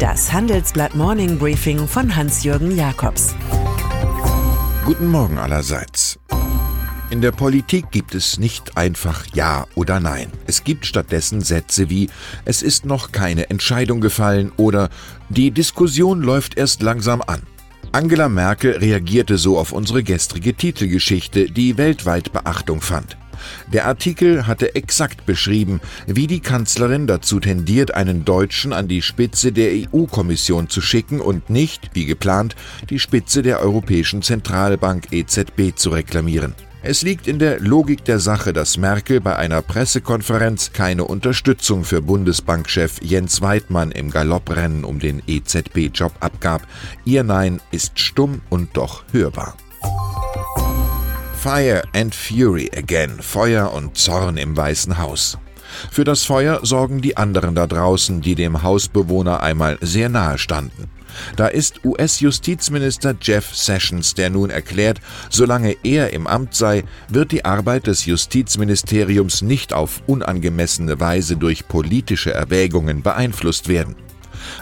Das Handelsblatt Morning Briefing von Hans-Jürgen Jakobs. Guten Morgen allerseits. In der Politik gibt es nicht einfach Ja oder Nein. Es gibt stattdessen Sätze wie Es ist noch keine Entscheidung gefallen oder Die Diskussion läuft erst langsam an. Angela Merkel reagierte so auf unsere gestrige Titelgeschichte, die weltweit Beachtung fand. Der Artikel hatte exakt beschrieben, wie die Kanzlerin dazu tendiert, einen Deutschen an die Spitze der EU-Kommission zu schicken und nicht, wie geplant, die Spitze der Europäischen Zentralbank EZB zu reklamieren. Es liegt in der Logik der Sache, dass Merkel bei einer Pressekonferenz keine Unterstützung für Bundesbankchef Jens Weidmann im Galopprennen um den EZB-Job abgab. Ihr Nein ist stumm und doch hörbar. Fire and Fury again, Feuer und Zorn im Weißen Haus. Für das Feuer sorgen die anderen da draußen, die dem Hausbewohner einmal sehr nahe standen. Da ist US-Justizminister Jeff Sessions, der nun erklärt, solange er im Amt sei, wird die Arbeit des Justizministeriums nicht auf unangemessene Weise durch politische Erwägungen beeinflusst werden.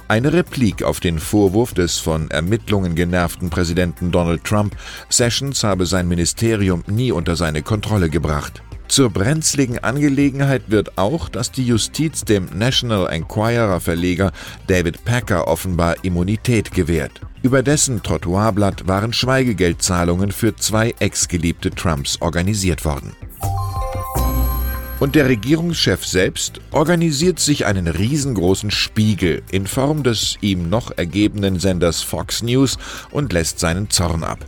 Eine Replik auf den Vorwurf des von Ermittlungen genervten Präsidenten Donald Trump, Sessions habe sein Ministerium nie unter seine Kontrolle gebracht. Zur brenzligen Angelegenheit wird auch, dass die Justiz dem National Enquirer Verleger David Packer offenbar Immunität gewährt. Über dessen Trottoirblatt waren Schweigegeldzahlungen für zwei Ex-Geliebte Trumps organisiert worden. Und der Regierungschef selbst organisiert sich einen riesengroßen Spiegel in Form des ihm noch ergebenen Senders Fox News und lässt seinen Zorn ab.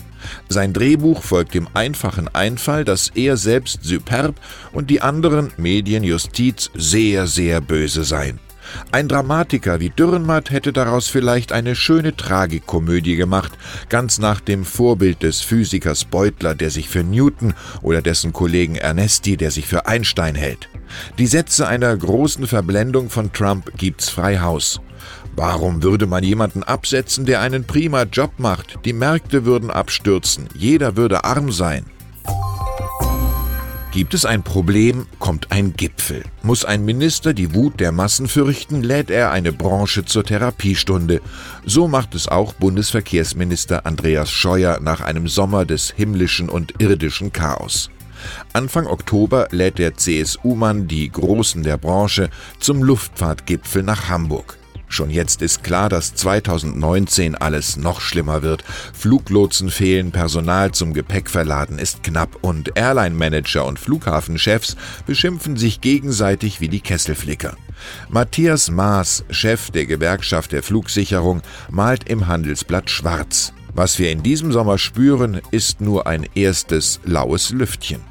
Sein Drehbuch folgt dem einfachen Einfall, dass er selbst superb und die anderen Medien, Justiz sehr, sehr böse seien. Ein Dramatiker wie Dürrenmatt hätte daraus vielleicht eine schöne Tragikomödie gemacht, ganz nach dem Vorbild des Physikers Beutler, der sich für Newton, oder dessen Kollegen Ernesti, der sich für Einstein hält. Die Sätze einer großen Verblendung von Trump gibt's frei Haus. Warum würde man jemanden absetzen, der einen prima Job macht? Die Märkte würden abstürzen, jeder würde arm sein. Gibt es ein Problem, kommt ein Gipfel. Muss ein Minister die Wut der Massen fürchten, lädt er eine Branche zur Therapiestunde. So macht es auch Bundesverkehrsminister Andreas Scheuer nach einem Sommer des himmlischen und irdischen Chaos. Anfang Oktober lädt der CSU-Mann die Großen der Branche zum Luftfahrtgipfel nach Hamburg. Schon jetzt ist klar, dass 2019 alles noch schlimmer wird. Fluglotsen fehlen, Personal zum Gepäckverladen ist knapp und Airline-Manager und Flughafenchefs beschimpfen sich gegenseitig wie die Kesselflicker. Matthias Maas, Chef der Gewerkschaft der Flugsicherung, malt im Handelsblatt schwarz. Was wir in diesem Sommer spüren, ist nur ein erstes laues Lüftchen.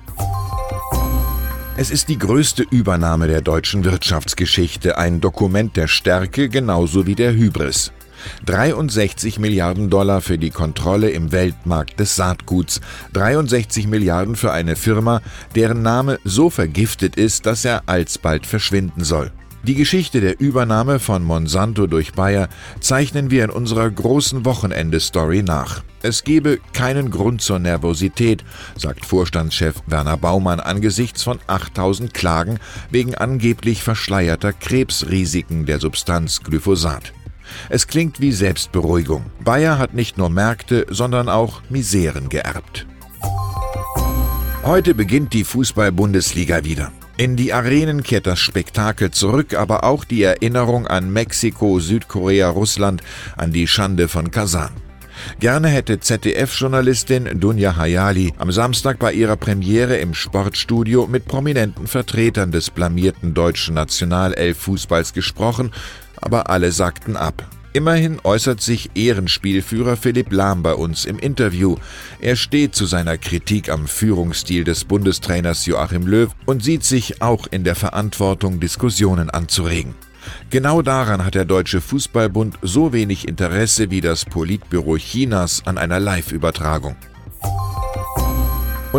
Es ist die größte Übernahme der deutschen Wirtschaftsgeschichte, ein Dokument der Stärke genauso wie der Hybris. 63 Milliarden Dollar für die Kontrolle im Weltmarkt des Saatguts, 63 Milliarden für eine Firma, deren Name so vergiftet ist, dass er alsbald verschwinden soll. Die Geschichte der Übernahme von Monsanto durch Bayer zeichnen wir in unserer großen Wochenende-Story nach. Es gebe keinen Grund zur Nervosität, sagt Vorstandschef Werner Baumann angesichts von 8000 Klagen wegen angeblich verschleierter Krebsrisiken der Substanz Glyphosat. Es klingt wie Selbstberuhigung. Bayer hat nicht nur Märkte, sondern auch Miseren geerbt. Heute beginnt die Fußball-Bundesliga wieder. In die Arenen kehrt das Spektakel zurück, aber auch die Erinnerung an Mexiko, Südkorea, Russland, an die Schande von Kasan. Gerne hätte ZDF-Journalistin Dunja Hayali am Samstag bei ihrer Premiere im Sportstudio mit prominenten Vertretern des blamierten deutschen Nationalelf-Fußballs gesprochen, aber alle sagten ab. Immerhin äußert sich Ehrenspielführer Philipp Lahm bei uns im Interview. Er steht zu seiner Kritik am Führungsstil des Bundestrainers Joachim Löw und sieht sich auch in der Verantwortung, Diskussionen anzuregen. Genau daran hat der Deutsche Fußballbund so wenig Interesse wie das Politbüro Chinas an einer Live-Übertragung.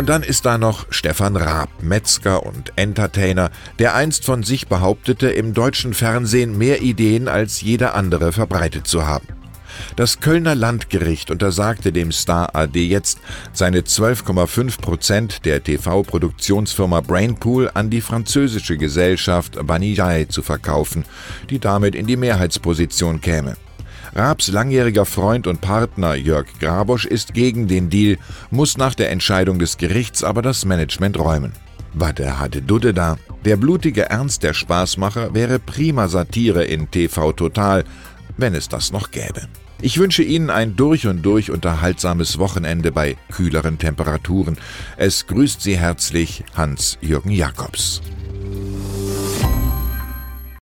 Und dann ist da noch Stefan Raab, Metzger und Entertainer, der einst von sich behauptete, im deutschen Fernsehen mehr Ideen als jeder andere verbreitet zu haben. Das Kölner Landgericht untersagte dem Star AD jetzt, seine 12,5 Prozent der TV-Produktionsfirma Brainpool an die französische Gesellschaft Banijay zu verkaufen, die damit in die Mehrheitsposition käme. Raabs langjähriger Freund und Partner Jörg Grabosch ist gegen den Deal, muss nach der Entscheidung des Gerichts aber das Management räumen. Wade hatte Dudde da. Der blutige Ernst der Spaßmacher wäre prima Satire in TV Total, wenn es das noch gäbe. Ich wünsche Ihnen ein durch und durch unterhaltsames Wochenende bei kühleren Temperaturen. Es grüßt Sie herzlich Hans-Jürgen Jakobs.